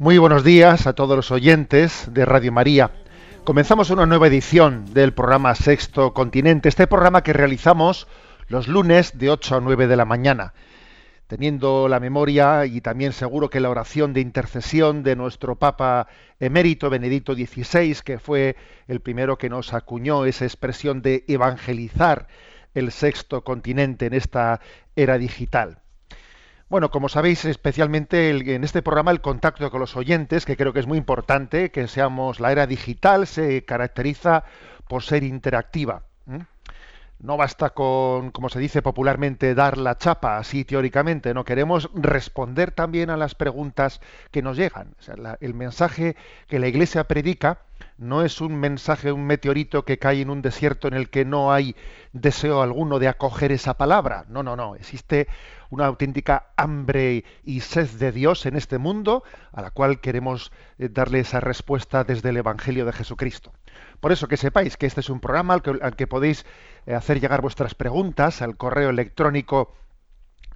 Muy buenos días a todos los oyentes de Radio María. Comenzamos una nueva edición del programa Sexto Continente, este programa que realizamos los lunes de 8 a 9 de la mañana, teniendo la memoria y también seguro que la oración de intercesión de nuestro Papa emérito Benedicto XVI, que fue el primero que nos acuñó esa expresión de evangelizar el sexto continente en esta era digital. Bueno, como sabéis, especialmente en este programa el contacto con los oyentes, que creo que es muy importante, que seamos la era digital, se caracteriza por ser interactiva. No basta con, como se dice popularmente, dar la chapa, así teóricamente, no queremos responder también a las preguntas que nos llegan. El mensaje que la Iglesia predica no es un mensaje, un meteorito que cae en un desierto en el que no hay deseo alguno de acoger esa palabra. No, no, no. Existe una auténtica hambre y sed de Dios en este mundo, a la cual queremos eh, darle esa respuesta desde el Evangelio de Jesucristo. Por eso que sepáis que este es un programa al que, al que podéis eh, hacer llegar vuestras preguntas al correo electrónico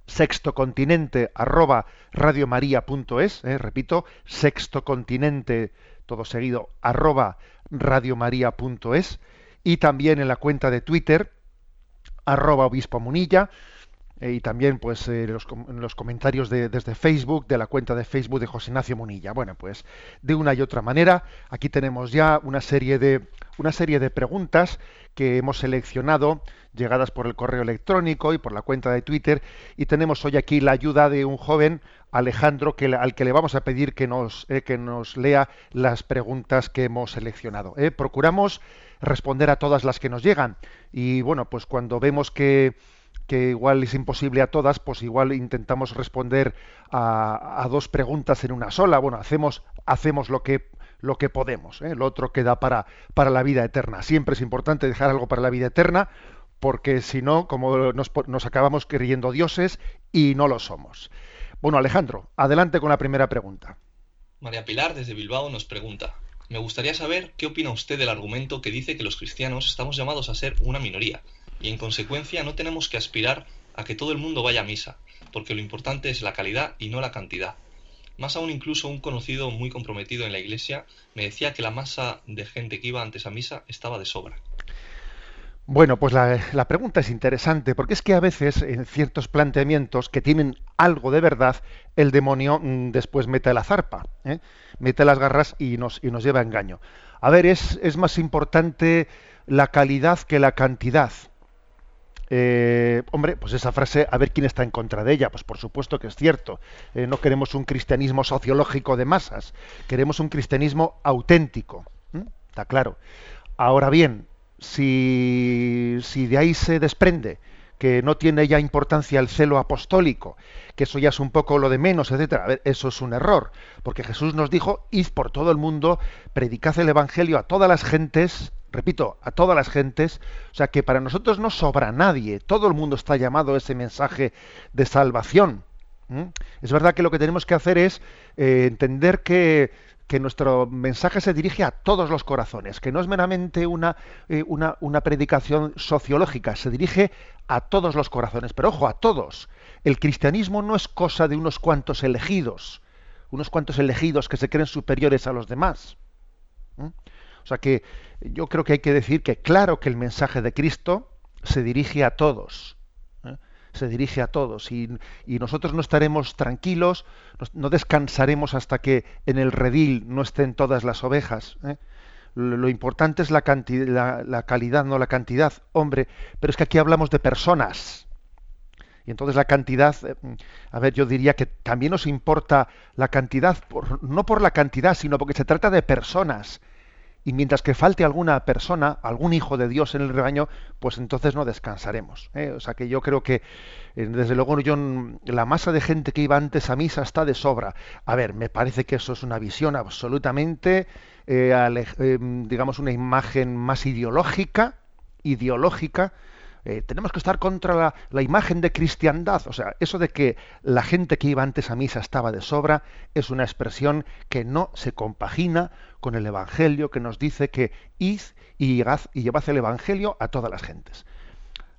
sextocontinente arroba eh, repito, sextocontinente, todo seguido, arroba radiomaria.es, y también en la cuenta de Twitter, arroba obispo munilla, y también pues eh, los, los comentarios de- desde Facebook, de la cuenta de Facebook de José Ignacio Munilla. Bueno, pues de una y otra manera, aquí tenemos ya una serie de, una serie de preguntas que hemos seleccionado, llegadas por el correo electrónico y por la cuenta de Twitter, y tenemos hoy aquí la ayuda de un joven, Alejandro, que, al que le vamos a pedir que nos, eh, que nos lea las preguntas que hemos seleccionado. ¿eh? Procuramos responder a todas las que nos llegan, y bueno, pues cuando vemos que que igual es imposible a todas, pues igual intentamos responder a, dos preguntas en una sola. Bueno, hacemos, hacemos lo que lo que podemos. ¿eh? Lo otro queda para, para la vida eterna. Siempre es importante dejar algo para la vida eterna, porque si no, como nos, nos acabamos creyendo dioses y no lo somos. Bueno, Alejandro, adelante con la primera pregunta. María Pilar desde Bilbao nos pregunta, me gustaría saber qué opina usted del argumento que dice que los cristianos estamos llamados a ser una minoría y en consecuencia no tenemos que aspirar a que todo el mundo vaya a misa, porque lo importante es la calidad y no la cantidad. Más aún incluso un conocido muy comprometido en la iglesia me decía que la masa de gente que iba antes a misa estaba de sobra. Bueno, pues la, pregunta es interesante, porque es que a veces en ciertos planteamientos que tienen algo de verdad, el demonio mm, después mete la zarpa, ¿eh? mete las garras y nos, lleva a engaño. A ver, es más importante la calidad que la cantidad. Eh, hombre, pues esa frase, a ver quién está en contra de ella. Pues por supuesto que es cierto. Eh, no queremos un cristianismo sociológico de masas, queremos un cristianismo auténtico. Está claro. Ahora bien, si, si de ahí se desprende que no tiene ya importancia el celo apostólico, que eso ya es un poco lo de menos, etcétera. Eso es un error, porque Jesús nos dijo, id por todo el mundo, predicad el evangelio a todas las gentes, repito, a todas las gentes, o sea que para nosotros no sobra nadie, todo el mundo está llamado a ese mensaje de salvación. Es verdad que lo que tenemos que hacer es eh, entender que, que nuestro mensaje se dirige a todos los corazones, que no es meramente una, eh, una, una predicación sociológica, se dirige a todos los corazones, pero ojo, a todos. El cristianismo no es cosa de unos cuantos elegidos, unos cuantos elegidos que se creen superiores a los demás. O sea que yo creo que hay que decir que claro que el mensaje de Cristo se dirige a todos. Se dirige a todos y, nosotros no estaremos tranquilos, no descansaremos hasta que en el redil no estén todas las ovejas. ¿eh? Lo, importante es la, la calidad, no la cantidad, hombre, pero es que aquí hablamos de personas. Y entonces la cantidad, eh, a ver, yo diría que también nos importa la cantidad, no por la cantidad, sino porque se trata de personas. Y mientras que falte alguna persona, algún hijo de Dios en el rebaño, pues entonces no descansaremos. ¿eh? O sea que yo creo que, eh, desde luego, yo, la masa de gente que iba antes a misa está de sobra. A ver, me parece que eso es una visión absolutamente, digamos, una imagen más ideológica, ideológica, eh, tenemos que estar contra la, imagen de cristiandad. O sea, eso de que la gente que iba antes a misa estaba de sobra es una expresión que no se compagina con el Evangelio que nos dice que id y, y llevad el Evangelio a todas las gentes.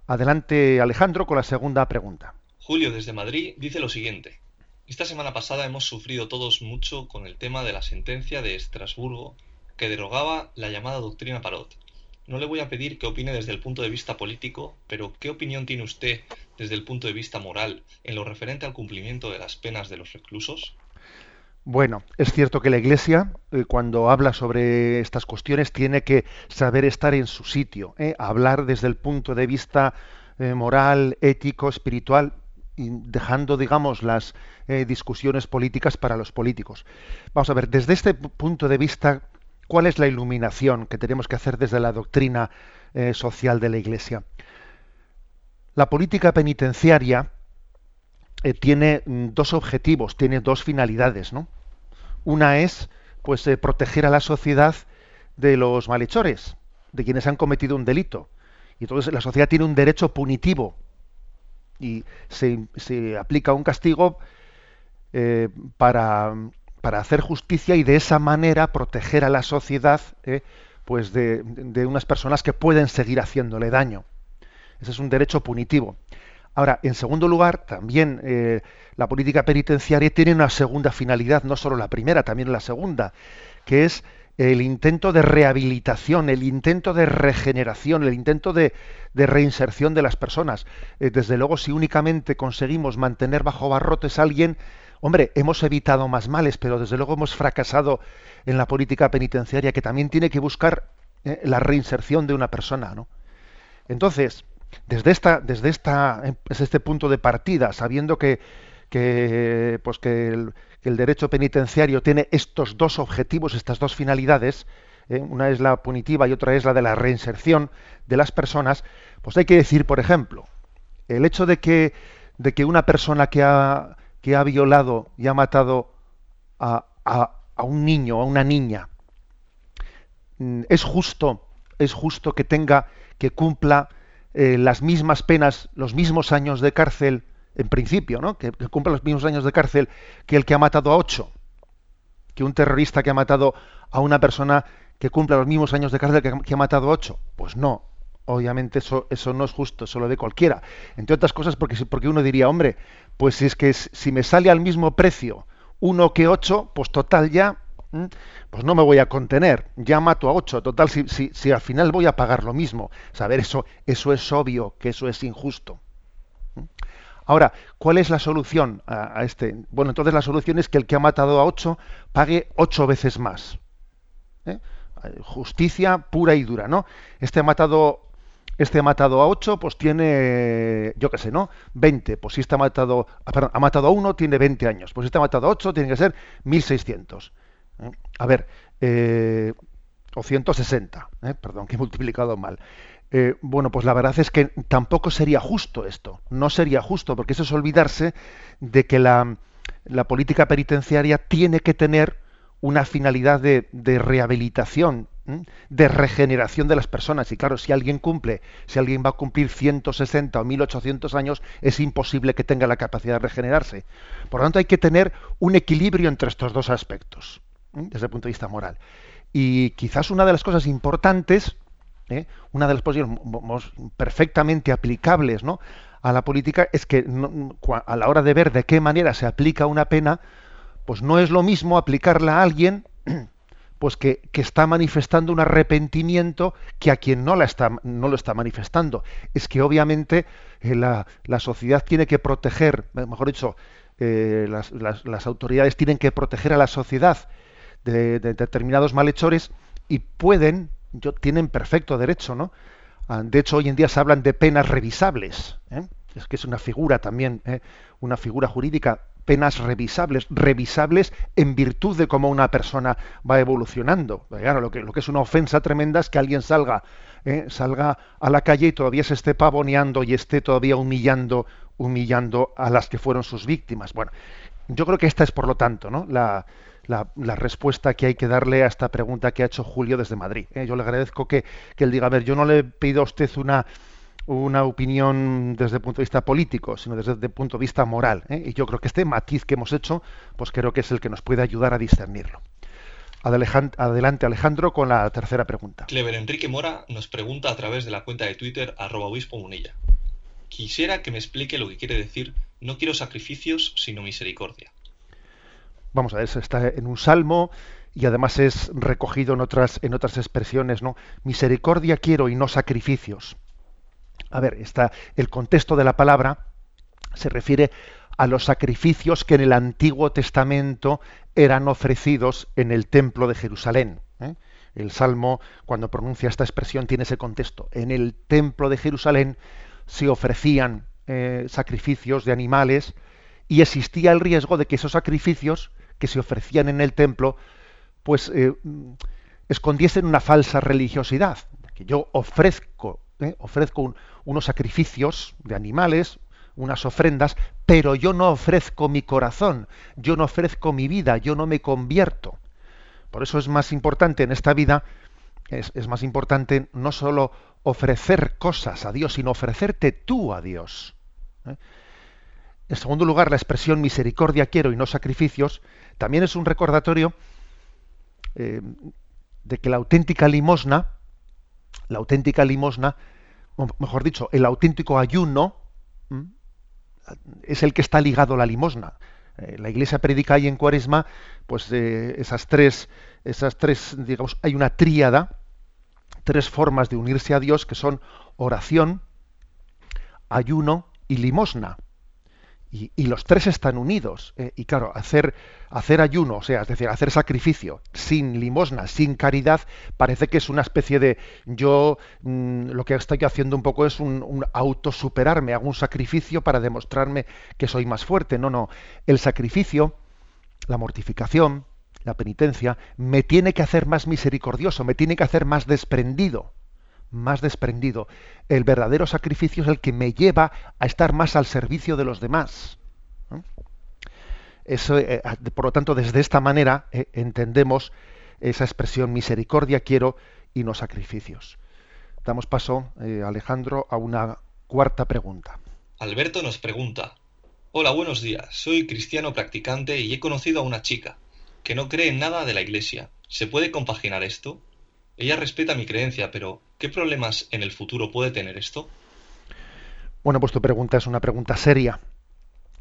Adelante Alejandro con la segunda pregunta. Julio desde Madrid dice lo siguiente. Esta semana pasada hemos sufrido todos mucho con el tema de la sentencia de Estrasburgo que derogaba la llamada doctrina Parot no le voy a pedir que opine desde el punto de vista político, pero ¿qué opinión tiene usted desde el punto de vista moral en lo referente al cumplimiento de las penas de los reclusos? Bueno, es cierto que la Iglesia, eh, cuando habla sobre estas cuestiones, tiene que saber estar en su sitio, ¿eh? hablar desde el punto de vista eh, moral, ético, espiritual, y dejando, digamos, las discusiones políticas para los políticos. Vamos a ver, desde este punto de vista ¿Cuál es la iluminación que tenemos que hacer desde la doctrina eh, social de la Iglesia? La política penitenciaria eh, tiene mm, dos objetivos, tiene dos finalidades, ¿no? Una es, pues, eh, proteger a la sociedad de los malhechores, de quienes han cometido un delito. Y entonces la sociedad tiene un derecho punitivo y se, se aplica un castigo para para hacer justicia y de esa manera proteger a la sociedad eh, pues de, unas personas que pueden seguir haciéndole daño. Ese es un derecho punitivo. Ahora, en segundo lugar, también eh, la política penitenciaria tiene una segunda finalidad, no solo la primera, también la segunda, que es el intento de rehabilitación, el intento de regeneración, el intento de, reinserción de las personas. Eh, desde luego, si únicamente conseguimos mantener bajo barrotes a alguien, Hombre, hemos evitado más males, pero desde luego hemos fracasado en la política penitenciaria que también tiene que buscar eh, la reinserción de una persona, ¿no? Entonces, desde esta, desde esta, este punto de partida, sabiendo que, que pues que el, derecho penitenciario tiene estos dos objetivos, estas dos finalidades, eh, una es la punitiva y otra es la de la reinserción de las personas, pues hay que decir, por ejemplo, el hecho de que, de que una persona que ha que ha violado y ha matado a, un niño, a una niña, mm, es justo, es justo que tenga, que cumpla eh, las mismas penas, los mismos años de cárcel, en principio, ¿no? Que, cumpla los mismos años de cárcel que el que ha matado a ocho, que un terrorista que ha matado a una persona que cumpla los mismos años de cárcel que, que ha matado a ocho. Pues no, obviamente eso, eso no es justo, eso lo ve cualquiera. Entre otras cosas porque, porque uno diría, hombre, pues si es que si me sale al mismo precio uno que ocho, pues total ya, pues no me voy a contener, ya mato a ocho, total si, si, si al final voy a pagar lo mismo. Saber eso, eso es obvio, que eso es injusto. Ahora, ¿cuál es la solución a, este? Bueno, entonces la solución es que el que ha matado a ocho pague ocho veces más. ¿eh? Justicia pura y dura, ¿no? Este ha matado este ha matado a 8, pues tiene, yo qué sé, ¿no? 20. Pues si este ha matado, ah, perdón, ha matado a 1, tiene 20 años. Pues si este ha matado a 8, tiene que ser 1600. ¿eh? A ver, eh, o 160, ¿eh? perdón, que he multiplicado mal. Eh, bueno, pues la verdad es que tampoco sería justo esto. No sería justo, porque eso es olvidarse de que la, política penitenciaria tiene que tener una finalidad de rehabilitación, de regeneración de las personas. Y claro, si alguien cumple, si alguien va a cumplir 160 o 1800 años, es imposible que tenga la capacidad de regenerarse. Por lo tanto, hay que tener un equilibrio entre estos dos aspectos, desde el punto de vista moral. Y quizás una de las cosas importantes, ¿eh? una de las posiciones perfectamente aplicables ¿no? a la política, es que a la hora de ver de qué manera se aplica una pena, pues no es lo mismo aplicarla a alguien pues que, está manifestando un arrepentimiento que a quien no, la está, no lo está manifestando. Es que obviamente eh, la, sociedad tiene que proteger, mejor dicho, eh, las, autoridades tienen que proteger a la sociedad de, determinados malhechores y pueden, yo, tienen perfecto derecho, ¿no? Ah, de hecho, hoy en día se hablan de penas revisables. ¿eh? Es que es una figura también, una figura jurídica penas revisables, revisables en virtud de cómo una persona va evolucionando. Claro, lo que, lo que es una ofensa tremenda es que alguien salga, eh, salga a la calle y todavía se esté pavoneando y esté todavía humillando, humillando a las que fueron sus víctimas. Bueno, yo creo que esta es, por lo tanto, ¿no? la, la, respuesta que hay que darle a esta pregunta que ha hecho Julio desde Madrid. ¿eh? Yo le agradezco que, que él diga, a ver, yo no le pido a usted una una opinión desde el punto de vista político, sino desde el punto de vista moral. ¿eh? Y yo creo que este matiz que hemos hecho, pues creo que es el que nos puede ayudar a discernirlo. Adelante Alejandro con la tercera pregunta. Clever Enrique Mora nos pregunta a través de la cuenta de Twitter arroba obispo munilla. Quisiera que me explique lo que quiere decir no quiero sacrificios sino misericordia. Vamos a ver, está en un salmo y además es recogido en otras, en otras expresiones, ¿no? Misericordia quiero y no sacrificios. A ver, está, el contexto de la palabra se refiere a los sacrificios que en el Antiguo Testamento eran ofrecidos en el templo de Jerusalén. ¿eh? El Salmo, cuando pronuncia esta expresión, tiene ese contexto. En el templo de Jerusalén se ofrecían eh, sacrificios de animales y existía el riesgo de que esos sacrificios que se ofrecían en el templo, pues eh, escondiesen una falsa religiosidad. Que yo ofrezco ¿eh? ofrezco unos sacrificios de animales, unas ofrendas, pero yo no ofrezco mi corazón, yo no ofrezco mi vida, yo no me convierto. Por eso es más importante en esta vida, es, más importante no solo ofrecer cosas a Dios, sino ofrecerte tú a Dios. ¿eh? En segundo lugar, la expresión misericordia quiero y no sacrificios también es un recordatorio eh, de que la auténtica limosna, la auténtica limosna, mejor dicho, el auténtico ayuno es el que está ligado a la limosna. Eh, la iglesia predica ahí en cuaresma, pues eh, esas tres, esas tres, digamos, hay una tríada, tres formas de unirse a Dios que son oración, ayuno y limosna. Y, los tres están unidos. Eh, y claro, hacer, ayuno, o sea, es decir, hacer sacrificio sin limosna, sin caridad, parece que es una especie de yo mm, lo que estoy haciendo un poco es un, un autosuperarme, hago un sacrificio para demostrarme que soy más fuerte. No, no. El sacrificio, la mortificación, la penitencia, me tiene que hacer más misericordioso, me tiene que hacer más desprendido más desprendido. El verdadero sacrificio es el que me lleva a estar más al servicio de los demás. Eso, eh, por lo tanto, desde esta manera eh, entendemos esa expresión misericordia quiero y no sacrificios. Damos paso, eh, Alejandro, a una cuarta pregunta. Alberto nos pregunta, Hola, buenos días. Soy cristiano practicante y he conocido a una chica que no cree en nada de la Iglesia. ¿Se puede compaginar esto? Ella respeta mi creencia, pero ¿qué problemas en el futuro puede tener esto? Bueno, pues tu pregunta es una pregunta seria.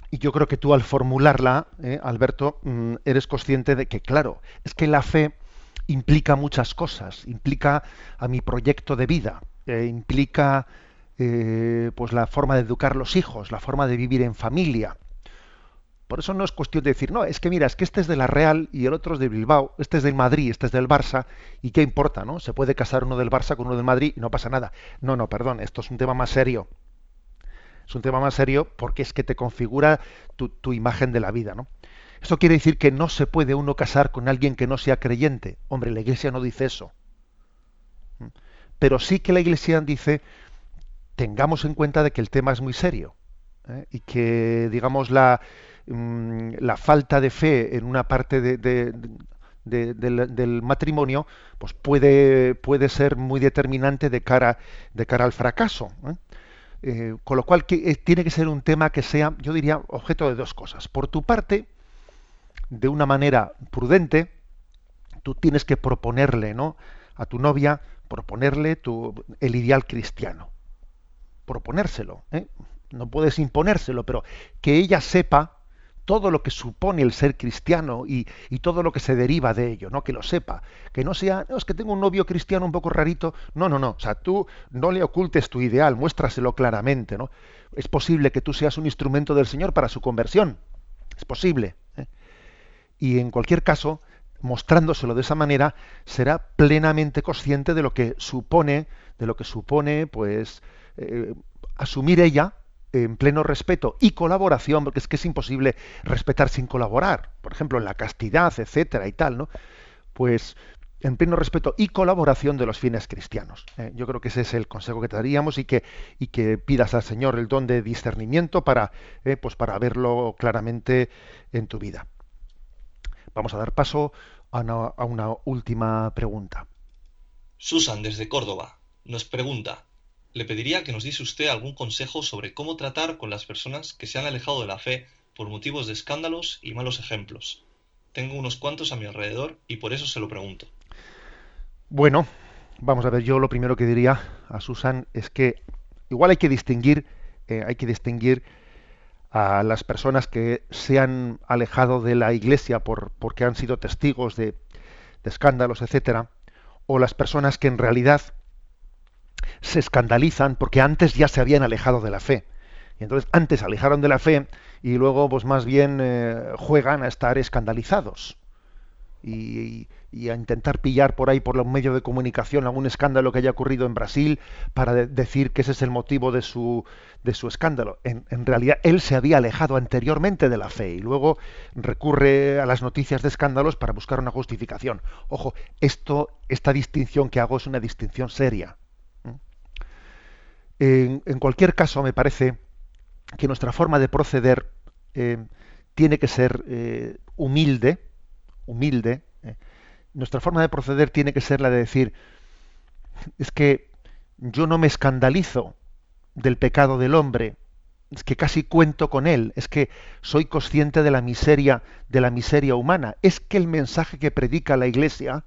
Y yo creo que tú al formularla, eh, Alberto, mm, eres consciente de que, claro, es que la fe implica muchas cosas. Implica a mi proyecto de vida, eh, implica eh, pues la forma de educar los hijos, la forma de vivir en familia, por eso no es cuestión de decir, no, es que mira, es que este es de la Real y el otro es de Bilbao, este es del Madrid, este es del Barça, y qué importa, ¿no? Se puede casar uno del Barça con uno del Madrid y no pasa nada. No, no, perdón, esto es un tema más serio. Es un tema más serio porque es que te configura tu, imagen de la vida, ¿no? Esto quiere decir que no se puede uno casar con alguien que no sea creyente. Hombre, la Iglesia no dice eso. ¿Mm? Pero sí que la Iglesia dice, tengamos en cuenta de que el tema es muy serio ¿eh? y que, digamos, la, la falta de fe en una parte del, matrimonio pues puede, puede ser muy determinante de cara, de cara al fracaso. ¿eh? Eh, con lo cual que, eh, tiene que ser un tema que sea, yo diría, objeto de dos cosas. Por tu parte, de una manera prudente, tú tienes que proponerle ¿no? a tu novia, proponerle tu, el ideal cristiano. Proponérselo. No puedes imponérselo, pero que ella sepa todo lo que supone el ser cristiano y, todo lo que se deriva de ello, ¿no? Que lo sepa, que no sea, no, es que tengo un novio cristiano un poco rarito, no, no, no, o sea, tú no le ocultes tu ideal, muéstraselo claramente, ¿no? Es posible que tú seas un instrumento del Señor para su conversión, es posible. ¿eh? Y en cualquier caso, mostrándoselo de esa manera, será plenamente consciente de lo que supone, de lo que supone, pues, eh, asumir ella en pleno respeto y colaboración, porque es que es imposible respetar sin colaborar, por ejemplo, en la castidad, etcétera y tal, ¿no? Pues en pleno respeto y colaboración de los fines cristianos. ¿eh? Yo creo que ese es el consejo que te daríamos y que, y que pidas al Señor el don de discernimiento para, ¿eh? pues para verlo claramente en tu vida. Vamos a dar paso a una última pregunta. Susan, desde Córdoba, nos pregunta, le pediría que nos diese usted algún consejo sobre cómo tratar con las personas que se han alejado de la fe por motivos de escándalos y malos ejemplos. Tengo unos cuantos a mi alrededor y por eso se lo pregunto. Bueno, vamos a ver, yo lo primero que diría a Susan es que igual hay que distinguir, eh, hay que distinguir a las personas que se han alejado de la iglesia por, porque han sido testigos de, de escándalos, etcétera, o las personas que en realidad se escandalizan porque antes ya se habían alejado de la fe. Y entonces antes se alejaron de la fe y luego pues más bien eh, juegan a estar escandalizados y, a intentar pillar por ahí por los medios de comunicación algún escándalo que haya ocurrido en Brasil para decir que ese es el motivo de su, de su escándalo. En, en, realidad él se había alejado anteriormente de la fe y luego recurre a las noticias de escándalos para buscar una justificación. Ojo, esto, esta distinción que hago es una distinción seria. En, cualquier caso, me parece que nuestra forma de proceder eh, tiene que ser eh, humilde, humilde. Eh. Nuestra forma de proceder tiene que ser la de decir, es que yo no me escandalizo del pecado del hombre, es que casi cuento con él, es que soy consciente de la miseria, de la miseria humana, es que el mensaje que predica la Iglesia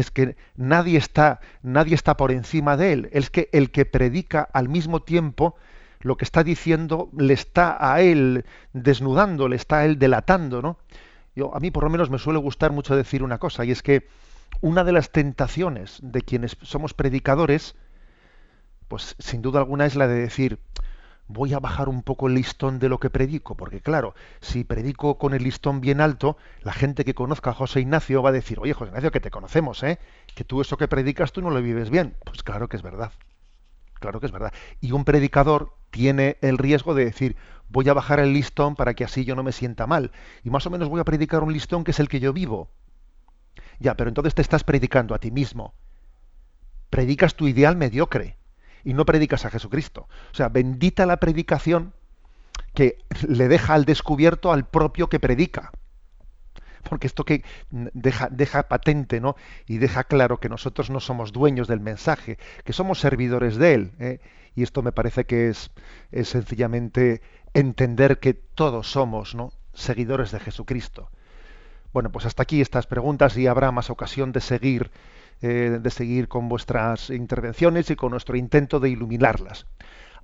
es que nadie está, nadie está por encima de él. Es que el que predica al mismo tiempo lo que está diciendo le está a él desnudando, le está a él delatando, ¿no? Yo, a mí por lo menos me suele gustar mucho decir una cosa, y es que una de las tentaciones de quienes somos predicadores, pues sin duda alguna es la de decir, voy a bajar un poco el listón de lo que predico, porque claro, si predico con el listón bien alto, la gente que conozca a José Ignacio va a decir, oye José Ignacio, que te conocemos, ¿eh? que tú eso que predicas tú no lo vives bien. Pues claro que es verdad, claro que es verdad. Y un predicador tiene el riesgo de decir, voy a bajar el listón para que así yo no me sienta mal, y más o menos voy a predicar un listón que es el que yo vivo. Ya, pero entonces te estás predicando a ti mismo. Predicas tu ideal mediocre y no predicas a Jesucristo. O sea, bendita la predicación que le deja al descubierto al propio que predica. Porque esto que deja, deja patente, ¿no? Y deja claro que nosotros no somos dueños del mensaje, que somos servidores de él. ¿eh? Y esto me parece que es, es sencillamente entender que todos somos, ¿no? Seguidores de Jesucristo. Bueno, pues hasta aquí estas preguntas y habrá más ocasión de seguir eh, de seguir con vuestras intervenciones y con nuestro intento de iluminarlas.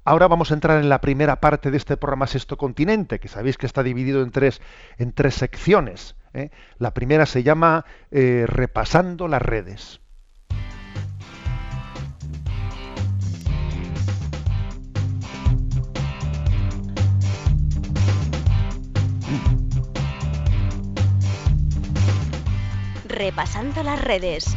Ahora vamos a entrar en la primera parte de este programa Sexto Continente, que sabéis que está dividido en tres, en tres secciones. ¿eh? La primera se llama eh, Repasando las redes. Repasando las redes.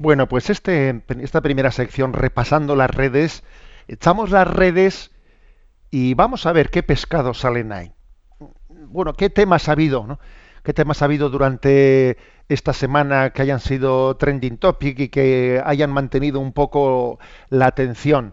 Bueno, pues este, esta primera sección, repasando las redes, echamos las redes y vamos a ver qué pescados salen ahí. Bueno, qué temas ha habido, ¿no? qué temas ha habido durante esta semana que hayan sido trending topic y que hayan mantenido un poco la atención.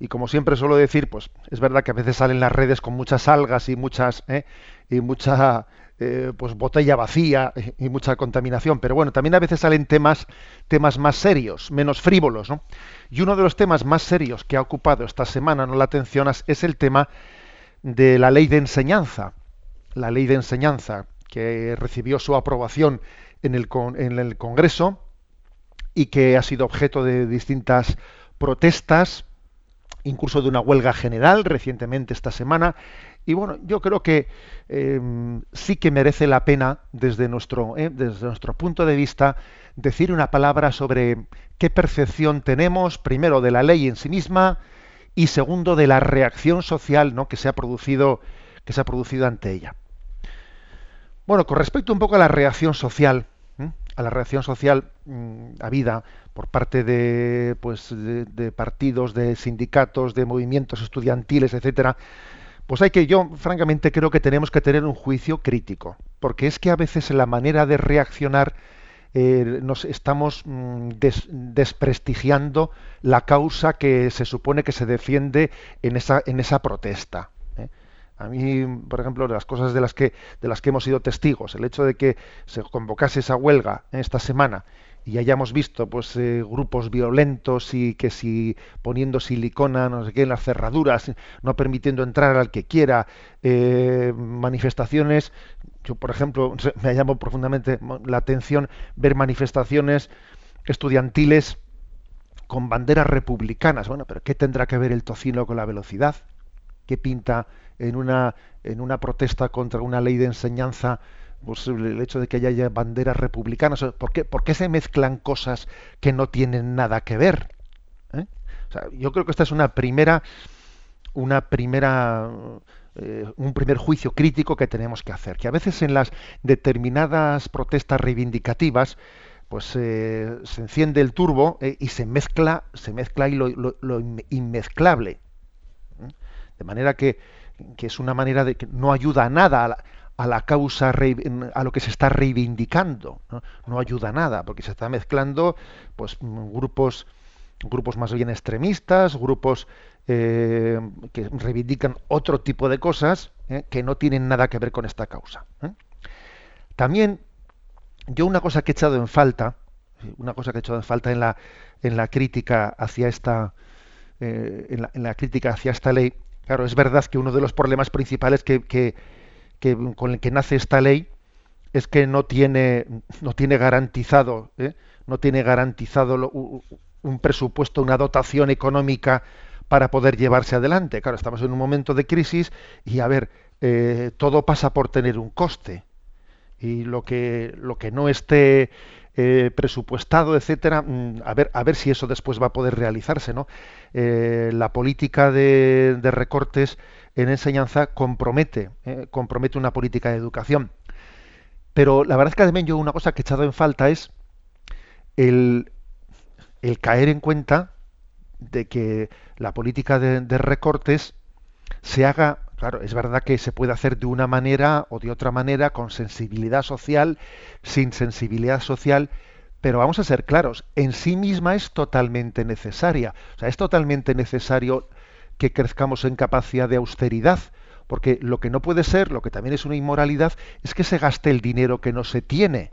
Y como siempre suelo decir, pues es verdad que a veces salen las redes con muchas algas y muchas ¿eh? y mucha eh, pues botella vacía y mucha contaminación, pero bueno, también a veces salen temas temas más serios, menos frívolos, ¿no? Y uno de los temas más serios que ha ocupado esta semana, no la atención, es el tema de la ley de enseñanza. La ley de enseñanza que recibió su aprobación en el, en el Congreso y que ha sido objeto de distintas protestas, incluso de una huelga general recientemente esta semana. Y bueno, yo creo que eh, sí que merece la pena desde nuestro, eh, desde nuestro punto de vista decir una palabra sobre qué percepción tenemos, primero, de la ley en sí misma y segundo, de la reacción social ¿no? que, se ha producido, que se ha producido ante ella. Bueno, con respecto un poco a la reacción social, a la reacción social mm, habida por parte de, pues, de, partidos, de sindicatos, de movimientos estudiantiles, etcétera, pues hay que, yo francamente creo que tenemos que tener un juicio crítico, porque es que a veces la manera de reaccionar eh, nos estamos mm, desprestigiando la causa que se supone que se defiende en esa, en esa protesta. ¿Eh? A mí, por ejemplo, las cosas de las que de las que hemos sido testigos, el hecho de que se convocase esa huelga esta semana y hayamos visto pues eh, grupos violentos y que si poniendo silicona no sé qué en las cerraduras no permitiendo entrar al que quiera manifestaciones yo, por ejemplo, me llamado profundamente la atención ver manifestaciones estudiantiles con banderas republicanas. Bueno, pero ¿qué tendrá que ver el tocino con la velocidad? ¿Qué pinta en una, en una protesta contra una ley de enseñanza pues, el hecho de que haya banderas republicanas? ¿Por qué, ¿Por qué se mezclan cosas que no tienen nada que ver? ¿Eh? yo creo que esta es una primera, una primera eh, un primer juicio crítico que tenemos que hacer, que a veces en las determinadas protestas reivindicativas pues eh, se enciende el turbo eh, y se mezcla, se mezcla y lo, inmezclable. De manera que, que, es una manera de que no ayuda nada a la, a la causa, a lo que se está reivindicando. ¿no? ayuda nada, porque se está mezclando pues grupos grupos más bien extremistas, grupos eh, que reivindican otro tipo de cosas eh, que no tienen nada que ver con esta causa. ¿eh? También yo una cosa que he echado en falta, una cosa que he echado en falta en la, en la crítica hacia esta en la, crítica hacia esta ley, claro, es verdad que uno de los problemas principales que, con el que nace esta ley es que no tiene no tiene garantizado no tiene garantizado un presupuesto, una dotación económica para poder llevarse adelante. Claro, estamos en un momento de crisis y a ver, eh, todo pasa por tener un coste y lo que lo que no esté eh, presupuestado, etcétera, mm, a ver a ver si eso después va a poder realizarse, ¿no? Eh, la política de, recortes en enseñanza compromete compromete una política de educación, pero la verdad es que también yo una cosa que he echado en falta es el caer en cuenta de que la política de, recortes se haga, claro, es verdad que se puede hacer de una manera o de otra manera, con sensibilidad social, sin sensibilidad social, pero vamos a ser claros, en sí misma es totalmente necesaria. O sea, es totalmente necesario que crezcamos en capacidad de austeridad, porque lo que no puede ser, lo que también es una inmoralidad, es que se gaste el dinero que no se tiene.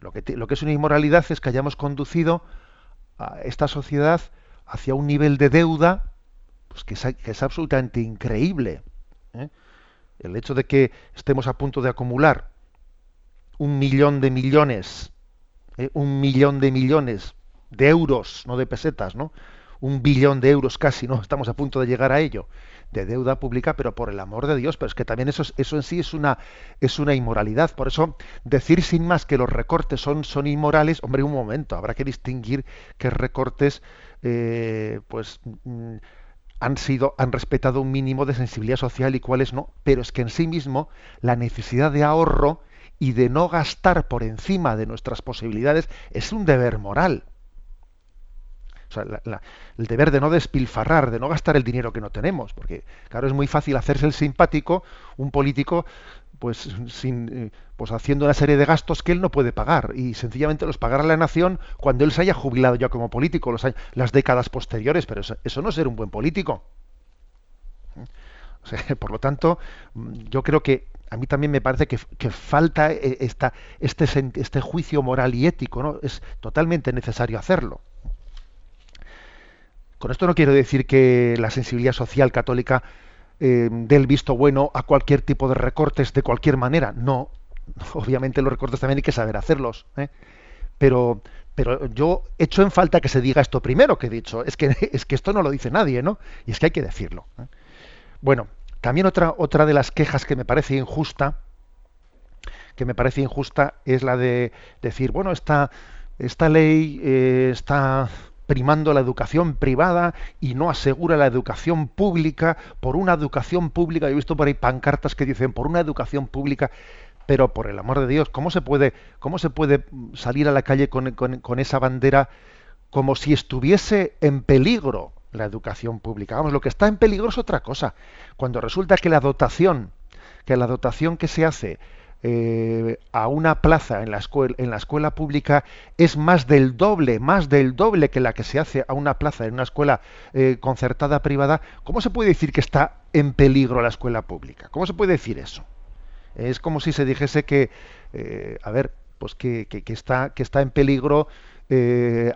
Lo que, lo que es una inmoralidad es que hayamos conducido a esta sociedad hacia un nivel de deuda pues que, es, absolutamente increíble. ¿eh? El hecho de que estemos a punto de acumular un millón de millones, ¿eh? un millón de millones de euros, no de pesetas, ¿no? Un billón de euros casi, ¿no? Estamos a punto de llegar a ello de deuda pública, pero por el amor de Dios, pero es que también eso, eso en sí es una, es una inmoralidad. Por eso, decir sin más que los recortes son, son inmorales, hombre, un momento, habrá que distinguir qué recortes eh, pues mm, han sido, han respetado un mínimo de sensibilidad social y cuáles no, pero es que en sí mismo la necesidad de ahorro y de no gastar por encima de nuestras posibilidades es un deber moral. O sea, el deber de no despilfarrar, de no gastar el dinero que no tenemos, porque claro, es muy fácil hacerse el simpático, un político pues sin eh, pues haciendo una serie de gastos que él no puede pagar. Y sencillamente los pagará la nación cuando él se haya jubilado ya como político los las décadas posteriores pero eso, no es ser un buen político. Por lo tanto yo creo que a mí también me parece que, falta eh, esta, este, este juicio moral y ético no es totalmente necesario hacerlo. Con esto no quiero decir que la sensibilidad social católica eh, del visto bueno a cualquier tipo de recortes de cualquier manera. No, obviamente los recortes también hay que saber hacerlos. ¿eh? Pero, pero yo echo en falta que se diga esto primero que he dicho. Es que, es que esto no lo dice nadie, ¿no? Y es que hay que decirlo. ¿eh? Bueno, también otra, otra de las quejas que me parece injusta, que me parece injusta, es la de decir, bueno, esta, esta ley está primando la educación privada y no asegura la educación pública por una educación pública. he visto por ahí pancartas que dicen por una educación pública, pero por el amor de Dios, ¿cómo se puede, cómo se puede salir a la calle con, con esa bandera como si estuviese en peligro la educación pública? Vamos, lo que está en peligro es otra cosa. Cuando resulta que la dotación, que la dotación que se hace eh, a una plaza en la, escuela, en la escuela pública es más del doble, más del doble que la que se hace a una plaza en una escuela eh, concertada privada, ¿cómo se puede decir que está en peligro la escuela pública? ¿Cómo se puede decir eso? Es como si se dijese que, eh, a ver, pues que, que, está, que está en peligro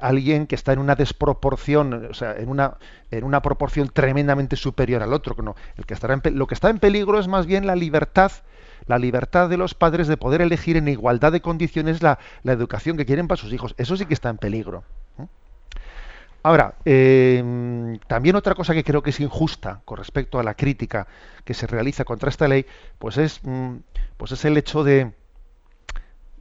alguien que está en una desproporción, o sea, en una, en una proporción tremendamente superior al otro. No, el que estará lo que está en peligro es más bien la libertad la libertad de los padres de poder elegir en igualdad de condiciones la, educación que quieren para sus hijos. Eso sí que está en peligro. ¿eh? Ahora, em, también otra cosa que creo que es injusta con respecto a la crítica que se realiza contra esta ley, pues es, mm, pues es el hecho de,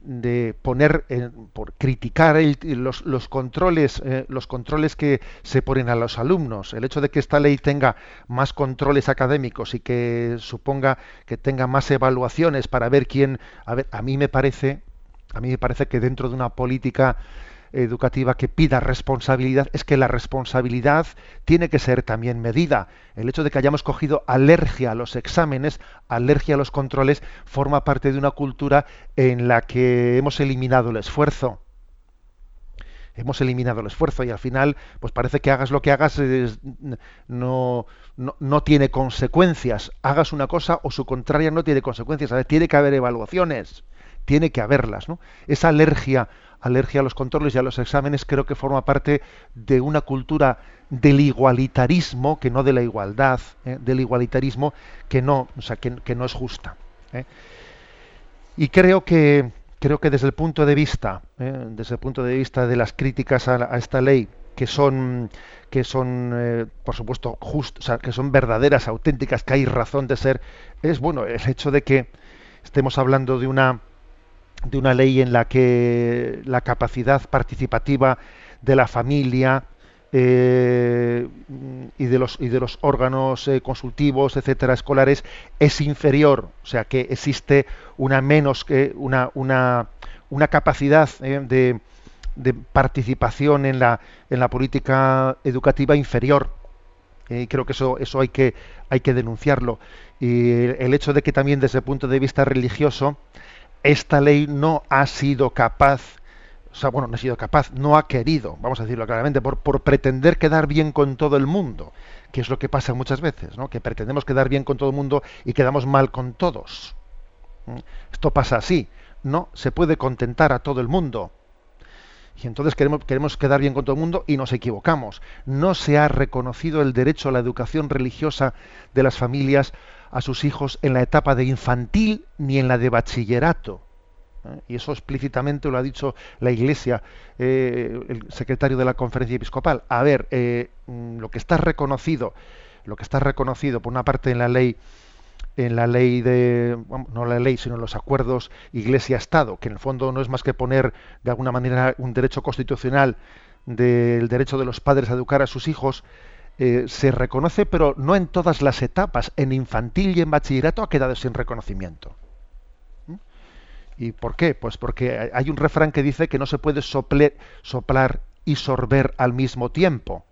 de poner por criticar los, los, controles eh, los controles que se ponen a los alumnos. El hecho de que esta ley tenga más controles académicos y que suponga que tenga más evaluaciones para ver quién a ver a mí me parece a mí me parece que dentro de una política educativa que pida responsabilidad es que la responsabilidad tiene que ser también medida. El hecho de que hayamos cogido alergia a los exámenes, alergia a los controles, forma parte de una cultura en la que hemos eliminado el esfuerzo. Hemos eliminado el esfuerzo y al final, pues parece que hagas lo que hagas no, no, tiene consecuencias. Hagas una cosa o su contraria no tiene consecuencias. tiene que haber evaluaciones, tiene que haberlas. ¿no? Esa alergia alergia a los controles y a los exámenes creo que forma parte de una cultura del igualitarismo, que no de la igualdad, ¿eh? del igualitarismo que no, o sea, que, no es justa. ¿eh? Y creo que creo que desde el punto de vista, ¿eh? desde el punto de vista de las críticas a, esta ley, que son que son por supuesto justas, que son verdaderas, auténticas, que hay razón de ser, es bueno el hecho de que estemos hablando de una de una ley en la que la capacidad participativa de la familia eh, y, de los, y de los órganos eh, consultivos, etcétera, escolares, es inferior, o sea que existe una menos que una, una, una capacidad eh, de, de, participación en la, en la política educativa inferior. Y creo que eso, eso hay que, hay que denunciarlo. Y el hecho de que también desde el punto de vista religioso, esta ley no ha sido capaz, o sea, bueno, no ha sido capaz, no ha querido, vamos a decirlo claramente, por, por pretender quedar bien con todo el mundo, que es lo que pasa muchas veces, ¿no? que pretendemos quedar bien con todo el mundo y quedamos mal con todos. ¿Mm? Esto pasa así, no se puede contentar a todo el mundo. Y entonces queremos, queremos quedar bien con todo el mundo y nos equivocamos. No se ha reconocido el derecho a la educación religiosa de las familias a sus hijos en la etapa de infantil ni en la de bachillerato. ¿eh? Y eso explícitamente lo ha dicho la Iglesia, eh, el secretario de la Conferencia Episcopal. A ver, eh, mm, lo que está reconocido, lo que está reconocido por una parte en la ley, en la ley de, no la ley, sino en los acuerdos Iglesia-Estado, que en el fondo no es más que poner de alguna manera un derecho constitucional del derecho de los padres a educar a sus hijos, eh, se reconoce, pero no en todas las etapas. En infantil y en bachillerato ha quedado sin reconocimiento. ¿Mm? ¿Y por qué? Pues porque hay un refrán que dice que no se puede soplar y sorber al mismo tiempo.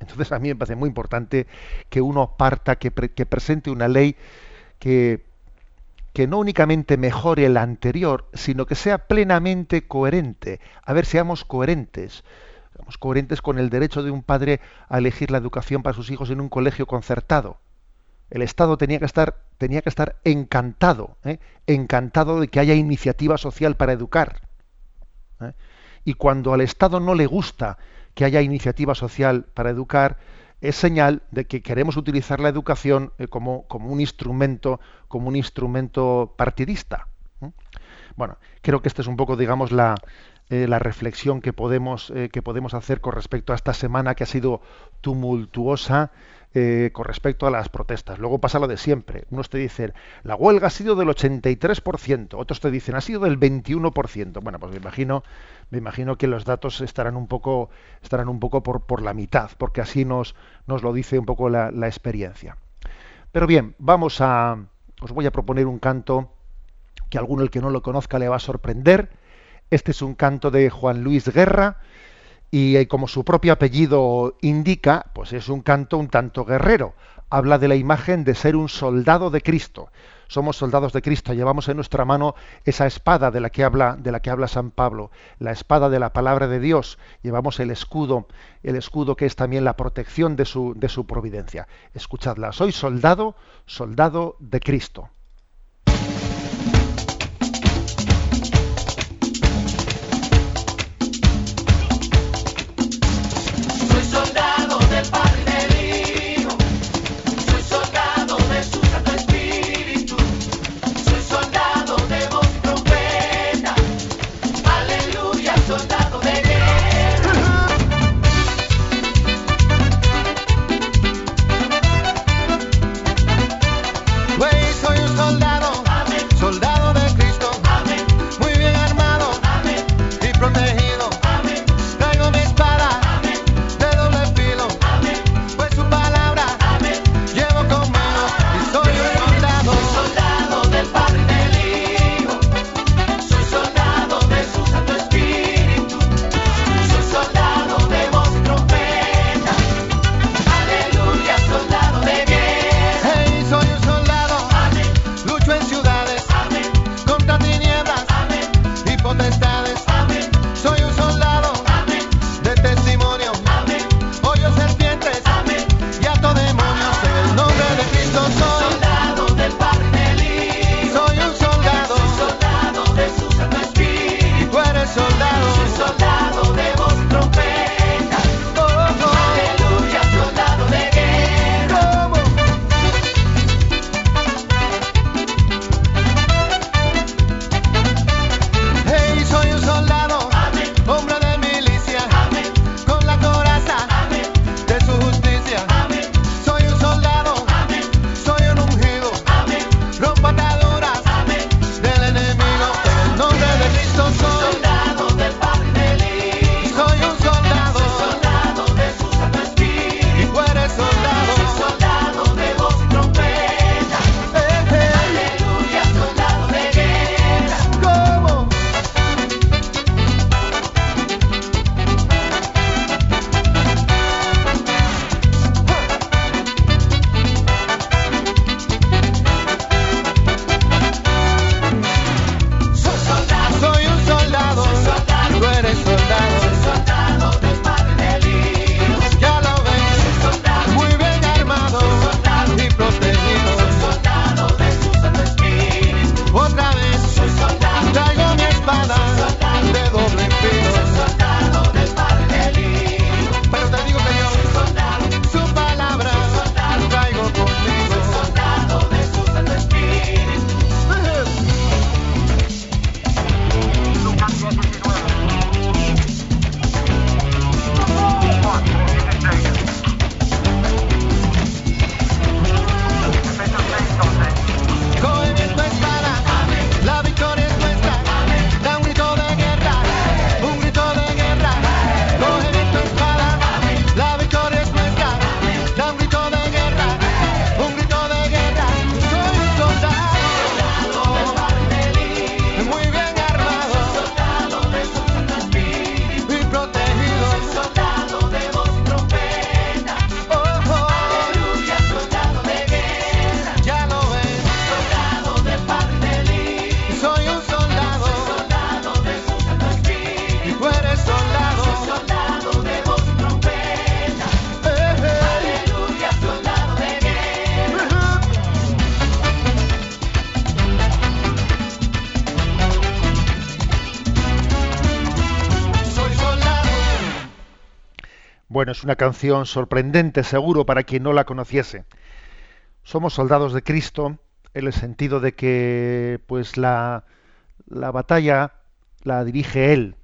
Entonces a mí me parece muy importante que uno parta, que, presente una ley que, no únicamente mejore el anterior, sino que sea plenamente coherente. A ver, seamos coherentes. Seamos coherentes con el derecho de un padre a elegir la educación para sus hijos en un colegio concertado. El Estado tenía que estar, tenía que estar encantado, ¿eh? encantado de que haya iniciativa social para educar. ¿eh? Y cuando al Estado no le gusta que haya iniciativa social para educar, es señal de que queremos utilizar la educación eh, como, como, un instrumento, como un instrumento partidista. Bueno, creo que esta es un poco, digamos, la, la reflexión que podemos, que podemos hacer con respecto a esta semana que ha sido tumultuosa eh, con respecto a las protestas. Luego pasa lo de siempre. Unos te dicen, la huelga ha sido del 83%, otros te dicen, ha sido del 21%. Bueno, pues me imagino, me imagino que los datos estarán un poco, estarán un poco por, por la mitad, porque así nos, nos lo dice un poco la, la experiencia. Pero bien, vamos a, os voy a proponer un canto que a alguno el que no lo conozca le va a sorprender. Este es un canto de Juan Luis Guerra, y eh, como su propio apellido indica, pues es un canto un tanto guerrero. Habla de la imagen de ser un soldado de Cristo. Somos soldados de Cristo, llevamos en nuestra mano esa espada de la que habla de la que habla San Pablo, la espada de la palabra de Dios. Llevamos el escudo, el escudo que es también la protección de su de su providencia. Escuchadla, soy soldado, soldado de Cristo. Es una canción sorprendente, seguro, para quien no la conociese. Somos soldados de Cristo en el sentido de que pues la, la batalla la dirige Él.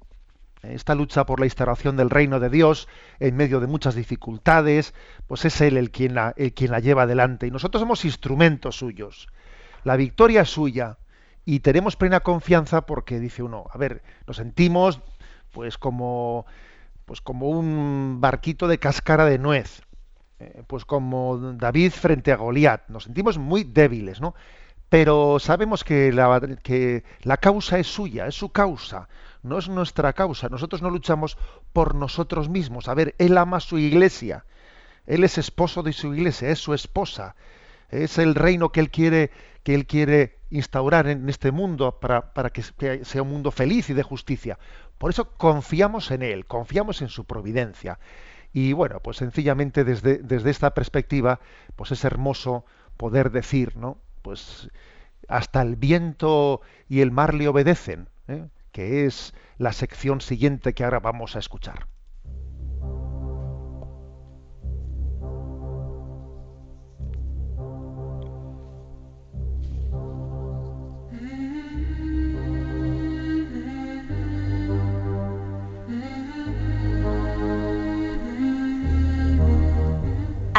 Esta lucha por la instauración del reino de Dios en medio de muchas dificultades, pues es Él el quien la, el quien la lleva adelante. Y nosotros somos instrumentos suyos. La victoria es suya y tenemos plena confianza porque dice uno, a ver, nos sentimos pues como pues como un barquito de cáscara de nuez, eh, pues como David frente a Goliat, nos sentimos muy débiles, ¿no? Pero sabemos que la, que la causa es suya, es su causa, no es nuestra causa. Nosotros no luchamos por nosotros mismos. A ver, Él ama su iglesia, Él es esposo de su iglesia, es su esposa, es el reino que Él quiere, que Él quiere instaurar en este mundo para, para que sea un mundo feliz y de justicia. Por eso confiamos en Él, confiamos en su providencia. Y bueno, pues sencillamente desde, desde esta perspectiva, pues es hermoso poder decir, ¿no? Pues hasta el viento y el mar le obedecen, ¿eh? que es la sección siguiente que ahora vamos a escuchar.